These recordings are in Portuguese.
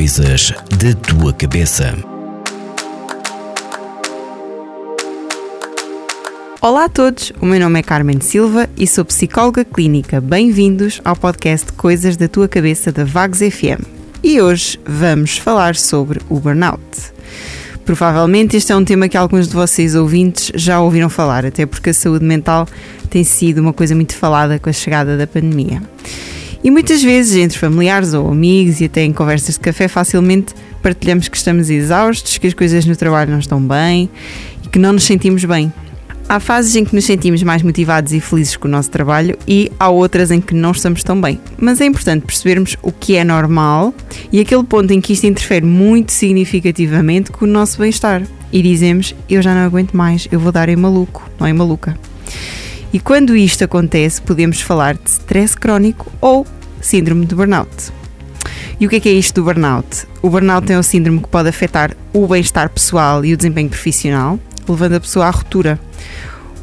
Coisas da tua cabeça. Olá a todos, o meu nome é Carmen Silva e sou psicóloga clínica. Bem-vindos ao podcast Coisas da Tua Cabeça da Vagos FM. E hoje vamos falar sobre o burnout. Provavelmente este é um tema que alguns de vocês ouvintes já ouviram falar, até porque a saúde mental tem sido uma coisa muito falada com a chegada da pandemia. E muitas vezes, entre familiares ou amigos e até em conversas de café, facilmente partilhamos que estamos exaustos, que as coisas no trabalho não estão bem e que não nos sentimos bem. Há fases em que nos sentimos mais motivados e felizes com o nosso trabalho e há outras em que não estamos tão bem. Mas é importante percebermos o que é normal e aquele ponto em que isto interfere muito significativamente com o nosso bem-estar. E dizemos: Eu já não aguento mais, eu vou dar em maluco, não é maluca. E quando isto acontece, podemos falar de stress crónico ou síndrome de burnout. E o que é, que é isto do burnout? O burnout é um síndrome que pode afetar o bem-estar pessoal e o desempenho profissional, levando a pessoa à ruptura.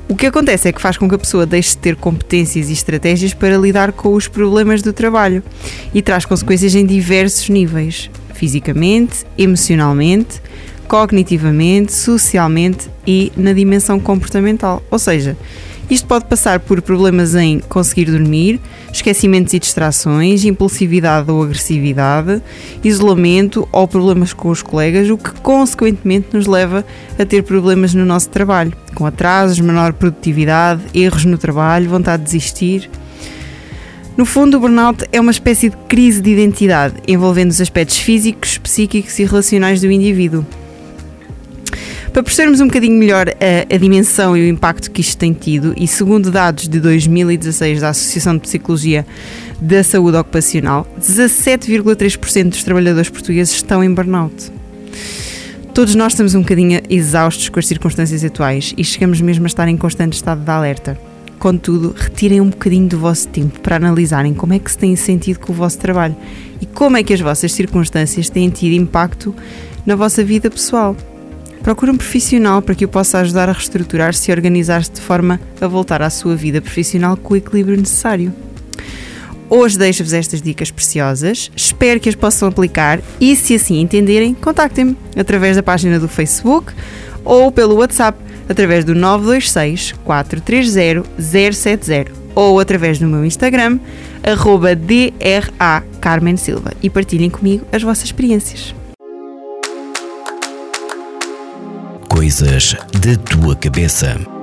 O que acontece é que faz com que a pessoa deixe de ter competências e estratégias para lidar com os problemas do trabalho e traz consequências em diversos níveis: fisicamente, emocionalmente, cognitivamente, socialmente e na dimensão comportamental. Ou seja, isto pode passar por problemas em conseguir dormir, esquecimentos e distrações, impulsividade ou agressividade, isolamento ou problemas com os colegas, o que consequentemente nos leva a ter problemas no nosso trabalho, com atrasos, menor produtividade, erros no trabalho, vontade de desistir. No fundo, o burnout é uma espécie de crise de identidade, envolvendo os aspectos físicos, psíquicos e relacionais do indivíduo. Para percebermos um bocadinho melhor a, a, dimensão e o impacto que isto tem tido, e segundo dados de 2016 da Associação de Psicologia da Saúde Ocupacional, 17,3% dos trabalhadores portugueses estão em burnout. Todos nós estamos um bocadinho exaustos com as circunstâncias atuais e chegamos mesmo a estar em constante estado de alerta. Contudo, retirem um bocadinho do vosso tempo para analisarem como é que se tem sentido com o vosso trabalho e como é que as vossas circunstâncias têm tido impacto na vossa vida pessoal. Procure um profissional para que o possa ajudar a reestruturar-se e organizar-se de forma a voltar à sua vida profissional com o equilíbrio necessário. Hoje deixo-vos estas dicas preciosas, espero que as possam aplicar e, se assim entenderem, contactem-me através da página do Facebook ou pelo WhatsApp através do 926 430 070 ou através do meu Instagram, arroba DRA Carmen Silva e partilhem comigo as vossas experiências. Coisas da tua cabeça.